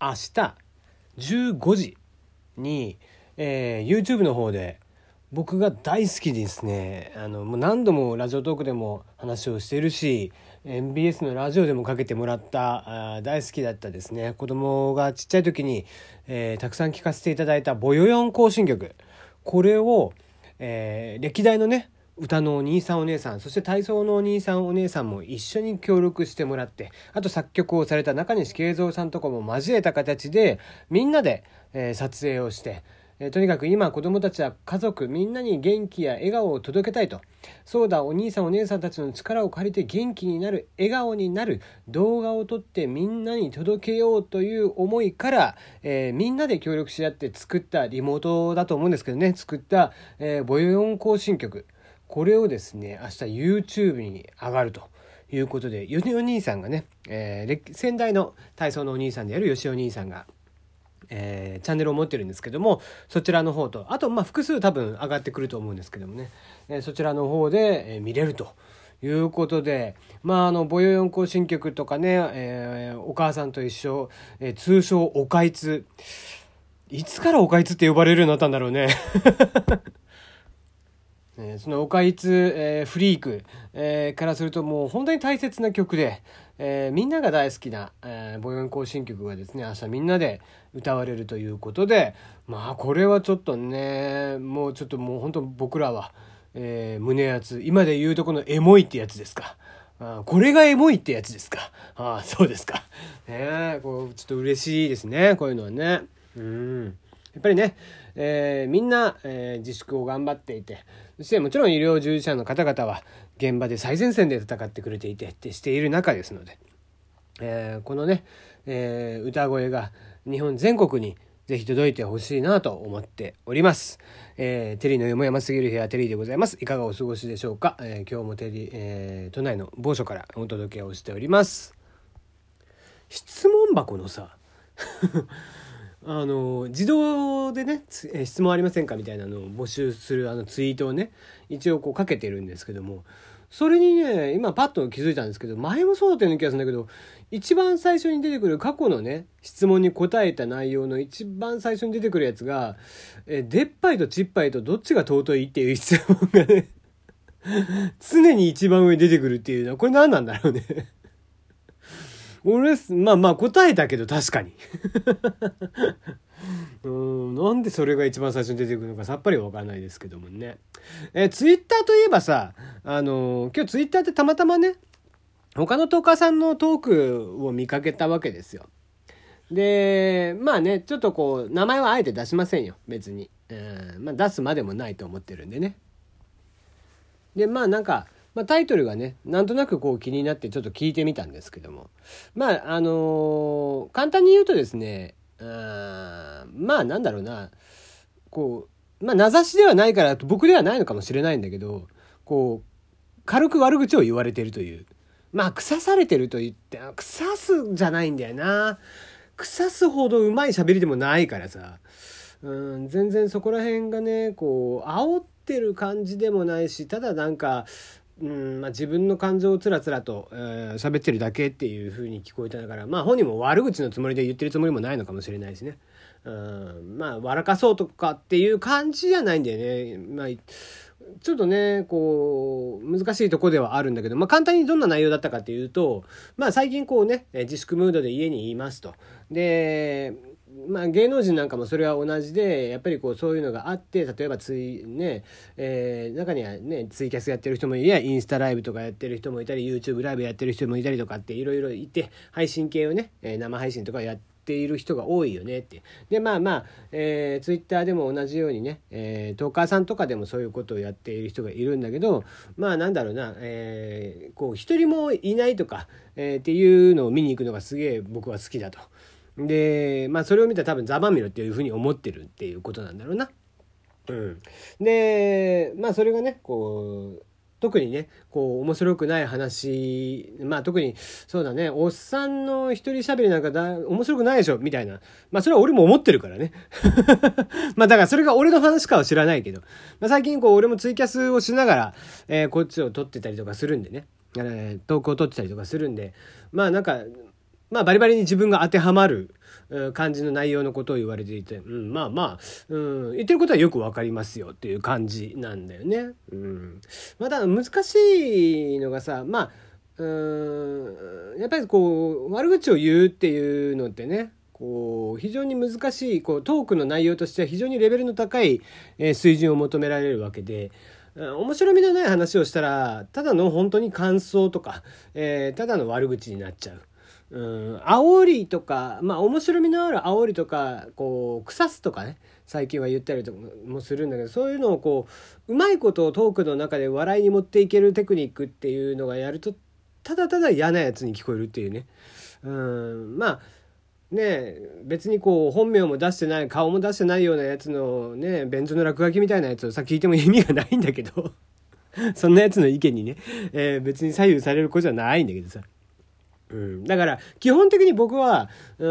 明日15時に、えー、YouTube の方で僕が大好きですね。あのもう何度もラジオトークでも話をしてるし MBS のラジオでもかけてもらったあ大好きだったですね。子供がちっちゃい時に、えー、たくさん聴かせていただいた「ボヨヨン行進曲」これを、えー、歴代のね歌のお兄さんお姉さんそして体操のお兄さんお姉さんも一緒に協力してもらってあと作曲をされた中西慶三さんとかも交えた形でみんなで、えー、撮影をしてえとにかく今子供たちは家族みんなに元気や笑顔を届けたいと。そうだお兄さんお姉さんたちの力を借りて元気になる笑顔になる動画を撮ってみんなに届けようという思いから、えー、みんなで協力し合って作ったリモートだと思うんですけどね。作った、えー、ボヨヨン行進曲。これをですね明日 YouTube に上がると。いうことで、よしお兄さんがね、えー、先代の体操のお兄さんであるよしお兄さんが、えー、チャンネルを持ってるんですけどもそちらの方とあとまあ複数多分上がってくると思うんですけどもね、えー、そちらの方で、えー、見れるということでまああの「ボヨヨン行進曲」とかね、えー、お母さんと一緒、えー、通称おかいついつからおかいつって呼ばれるようになったんだろうねえ、そのおかいつ、えー、フリーク、えー、からするともう本当に大切な曲で、えー、みんなが大好きな、えー、母音行進曲がですね明日みんなで歌われるということでまあこれはちょっとねもうちょっともう本当僕らは、えー、胸熱今で言うとこのエモいってやつですか。あこれがエモいってやつですか。ああ、そうですか。ねこう、ちょっと嬉しいですね。こういうのはね。うん。やっぱりね、えー、みんな、えー、自粛を頑張っていて、そしてもちろん医療従事者の方々は現場で最前線で戦ってくれていてってしている中ですので、えー、このね、えー、歌声が日本全国にぜひ届いてほしいなと思っております。えー、テリーのよもやますぎる部屋テリーでございます。いかがお過ごしでしょうか、えー、今日もテリー、えー、都内の某所からお届けをしております。質問箱のさあの自動でね質問ありませんかみたいなのを募集するあのツイートをね一応こうかけてるんですけどもそれにね今パッと気づいたんですけど前もそうだったような気がするんだけど一番最初に出てくる過去のね質問に答えた内容の一番最初に出てくるやつが「え出っ歯いとちっぱいとどっちが尊い?」っていう質問がね常に一番上に出てくるっていうのはこれ何なんだろうね俺、まあまあ答えたけど確かに うん、なんでそれが一番最初に出てくるのかさっぱりわかんないですけどもね。え、ツイッターといえばさ、あの今日ツイッターってたまたまね、他のトーカーさんのトークを見かけたわけですよ。で、まあね、ちょっとこう、名前はあえて出しませんよ、別に。うん、まあ出すまでもないと思ってるんでね。で、まあなんか、まあ、タイトルがねなんとなくこう気になってちょっと聞いてみたんですけども。まああのー、簡単に言うとですねあまあなんだろうな。こうまあ名指しではないから僕ではないのかもしれないんだけどこう軽く悪口を言われてるという。まあ腐されてると言って腐すじゃないんだよな。腐すほどうまい喋りでもないからさ。うん全然そこら辺がねこう煽ってる感じでもないしただなんかうんまあ、自分の感情をつらつらと喋、えー、ってるだけっていう風に聞こえただからまあ本人も悪口のつもりで言ってるつもりもないのかもしれないしねうんまあ笑かそうとかっていう感じじゃないんだよね。まあちょっとね、こう、難しいとこではあるんだけど、まあ簡単にどんな内容だったかっていうと、まあ最近こうね、自粛ムードで家にいますと。で、まあ、芸能人なんかもそれは同じでやっぱりこうそういうのがあって例えばツイね、えー、中にはねツイキャスやってる人もいやインスタライブとかやってる人もいたり YouTube ライブやってる人もいたりとかっていろいろいて配信系をね、え生配信とかやっている人が多いよねって。で、まあまあ、えー、ツイッターでも同じようにね、えー、トーカーさんとかでもそういうことをやっている人がいるんだけど、まあなんだろうな、えー、こう、一人もいないとか、えー、っていうのを見に行くのがすげえ僕は好きだと。で、まあそれを見たら多分ざまみろっていうふうに思ってるっていうことなんだろうな。うん。で、まあそれがね、こう、特にね、こう、面白くない話、まあ特に、そうだね、おっさんの一人喋りなんかだ、面白くないでしょ、みたいな。まあそれは俺も思ってるからね。まあだからそれが俺の話かは知らないけど、まあ最近こう俺もツイキャスをしながら、えー、こっちを撮ってたりとかするんでね、えー、投稿を撮ってたりとかするんで、まあなんか、まあバリバリに自分が当てはまる感じの内容のことを言われていて、うん、まあまあ、うん、言ってることはよくわかりますよっていう感じなんだよね。うん、まだ難しいのがさまあうんやっぱりこう悪口を言うっていうのってねこう非常に難しいこうトークの内容としては非常にレベルの高い、え水準を求められるわけで。面白みのない話をしたらただの本当に感想とか、えー、ただの悪口になっちゃう。うん、煽りとか、まあ面白みのある煽りとか、こう、腐すとかね、最近は言ったりとかもするんだけど、そういうのをこう、うまいことをトークの中で笑いに持っていけるテクニックっていうのがやると、ただただ嫌なやつに聞こえるっていうね。うん、まあ、ね別にこう本名も出してない顔も出してないようなやつのね便所の落書きみたいなやつをさ聞いても意味がないんだけど そんなやつの意見にね、えー、別に左右される子じゃないんだけどさうん、だから基本的に僕はう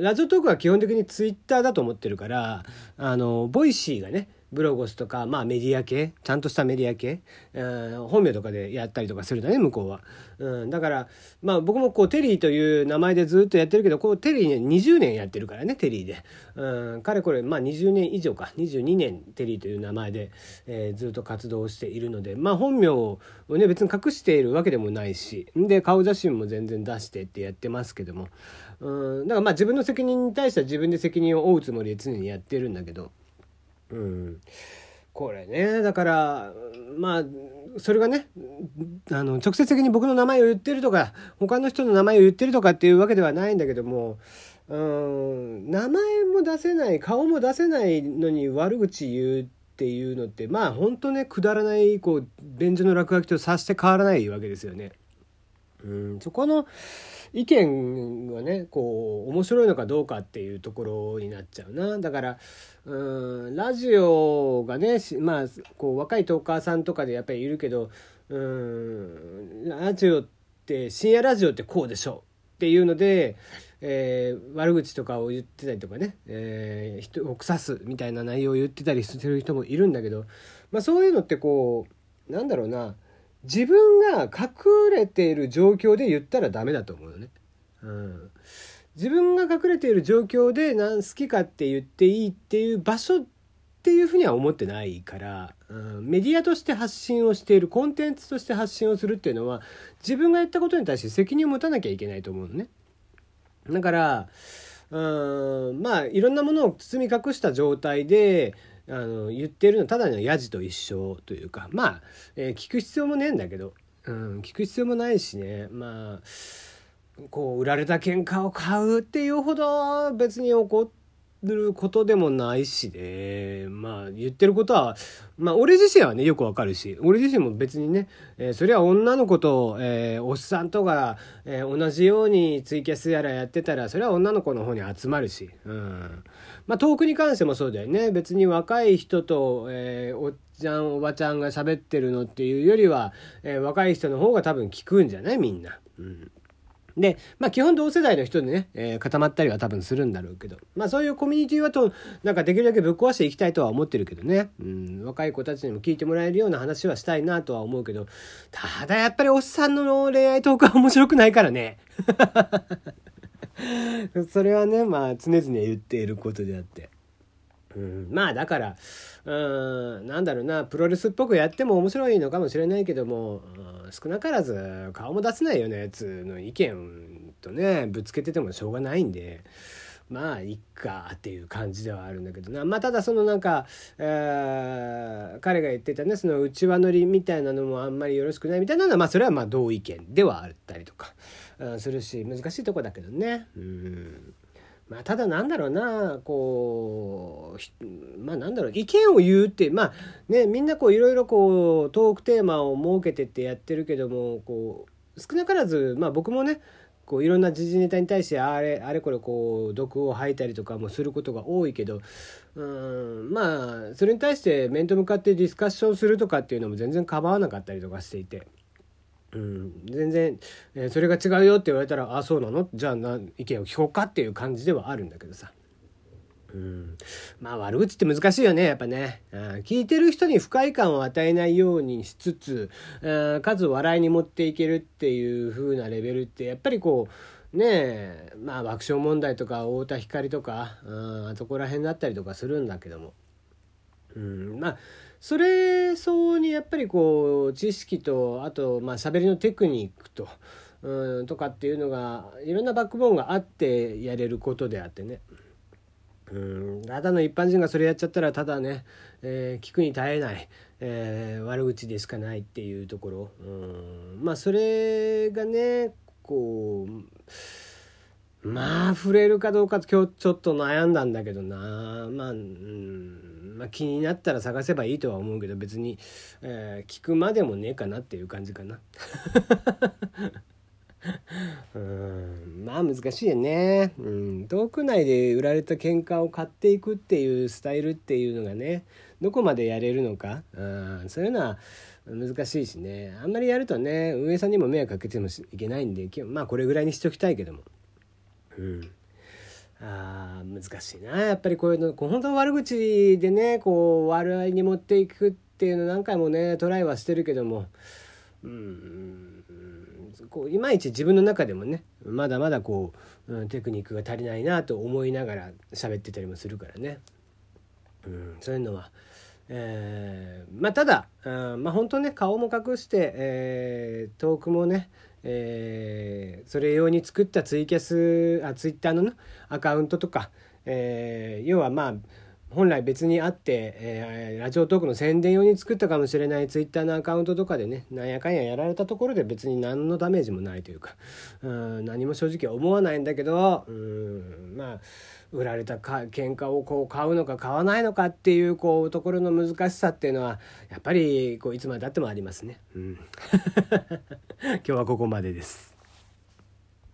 んラジオトークは基本的にツイッターだと思ってるからあの Voicy がね BLOGOS とか、まあメディア系、ちゃんとしたメディア系、うん、本名とかでやったりとかするんだね、向こうは。うん、だから、まあ僕もこうテリーという名前でずっとやってるけど、こうテリーね、20年やってるからね、テリーで。うん、かれこれ、まあ20年以上か、22年テリーという名前で、えー、ずっと活動しているので、まあ本名をね、別に隠しているわけでもないし、で、顔写真も全然出してってやってますけども、うん、だからまあ自分の責任に対しては自分で責任を負うつもりで常にやってるんだけど、うん、これねだからまあそれがねあの直接的に僕の名前を言ってるとか他の人の名前を言ってるとかっていうわけではないんだけどもうん名前も出せない顔も出せないのに悪口言うっていうのってまあ本当ねくだらないこう便所の落書きとさして変わらないわけですよね。うんそこの意見がねこう面白いのかどうかっていうところになっちゃうなだからんラジオがねまあこう若いトーカーさんとかでやっぱりいるけどうんラジオって深夜ラジオってこうでしょっていうので、えー、悪口とかを言ってたりとかね、えー、人を腐すみたいな内容を言ってたりしてる人もいるんだけど、まあ、そういうのってこうなんだろうな自分が隠れている状況で言ったらダメだと思うよね。うん、自分が隠れている状況で何好きかって言っていいっていう場所っていうふうには思ってないから、うん、メディアとして発信をしているコンテンツとして発信をするっていうのは自分がやったことに対して責任を持たなきゃいけないと思うのね。だからうんまあいろんなものを包み隠した状態であの言ってるのただのヤジと一緒というかまあ、えー、聞く必要もねえんだけど、うん、聞く必要もないしねまあこう売られた喧嘩を買うっていうほど別に怒ることでもないしねまあ言ってることはまあ俺自身はねよくわかるし俺自身も別にね、え、それは女の子と、え、おっさんとか、え、同じようにツイキャスやらやってたらそれは女の子の方に集まるし、うん、まあ遠くに関してもそうだよね。別に若い人と、え、おっちゃんおばちゃんが喋ってるのっていうよりは、え、若い人の方が多分聞くんじゃない？みんな。うん。で、まあ基本同世代の人でね、えー、固まったりは多分するんだろうけど、まあそういうコミュニティはと、なんかできるだけぶっ壊していきたいとは思ってるけどね、うん、若い子たちにも聞いてもらえるような話はしたいなとは思うけど、ただやっぱりおっさんの恋愛トークは面白くないからね。それはね、まあ常々言っていることであって。うん、まあだからうんなんだろうなプロレスっぽくやっても面白いのかもしれないけども、うん、少なからず顔も出せないようなやつの意見とねぶつけててもしょうがないんで。まあいっかっていう感じではあるんだけどな。まあただそのなんか、えー、彼が言ってたねその内輪乗りみたいなのもあんまりよろしくないみたいなのはまあそれはまあ同意見ではあったりとか、うん、するし難しいとこだけどね。うん。まあ、ただなんだろうなこうまあなんだろう意見を言うってまあねみんなこういろいろこうトークテーマを設けてってやってるけどもこう少なからずまあ僕もねこういろんな時事ネタに対してあれあれこれこう毒を吐いたりとかもすることが多いけどうんまあそれに対して面と向かってディスカッションするとかっていうのも全然構わなかったりとかしていて。うん、全然、えー、それが違うよって言われたら「あそうなの？じゃあな意見を聞こうか」っていう感じではあるんだけどさ。うん、まあ悪口って難しいよねやっぱね、うん、聞いてる人に不快感を与えないようにしつつ、うん、かつ笑いに持っていけるっていう風なレベルってやっぱりこうねえまあ爆笑問題とか太田光とかああそこら辺だったりとかするんだけども、うん、まあそれ相応にやっぱりこう知識とあとまあ喋りのテクニックと。うんとかっていうのがいろんなバックボーンがあってやれることであってね。うん。ただの一般人がそれやっちゃったらただね、えー、聞くに耐えない、えー、悪口でしかないっていうところ。うん。まあそれがねこうまあ触れるかどうか今日ちょっと悩んだんだけどな。まあ、うん。まあ、気になったら探せばいいとは思うけど別に、えー、聞くまでもねえかなっていう感じかな。うんまあ難しいよね、うん、遠く内で売られた喧嘩を買っていくっていうスタイルっていうのがねどこまでやれるのか、うん、そういうのは難しいしねあんまりやるとね運営さんにも迷惑かけてもいけないんでまあこれぐらいにしておきたいけども。うんあ難しいなやっぱりこういうの本当の悪口でねこう笑いに持っていくっていうの何回もねトライはしてるけどもうんこういまいち自分の中でもねまだまだこう、うん、テクニックが足りないなと思いながら喋ってたりもするからね、うん、そういうのは。えー、まあただ、うん、まあ本当ね顔も隠して、えー、トークもね、えー、それ用に作ったツイキャスあツイッターの、ね、アカウントとか、えー、要はまあ本来別にあって、えー、ラジオトークの宣伝用に作ったかもしれないツイッターのアカウントとかでねなんやかんややられたところで別に何のダメージもないというかうん何も正直思わないんだけどうんまあ売られたか喧嘩をこう買うのか買わないのかっていうこうところの難しさっていうのはやっぱりこういつまでたってもありますね。うん、今日はここまでです。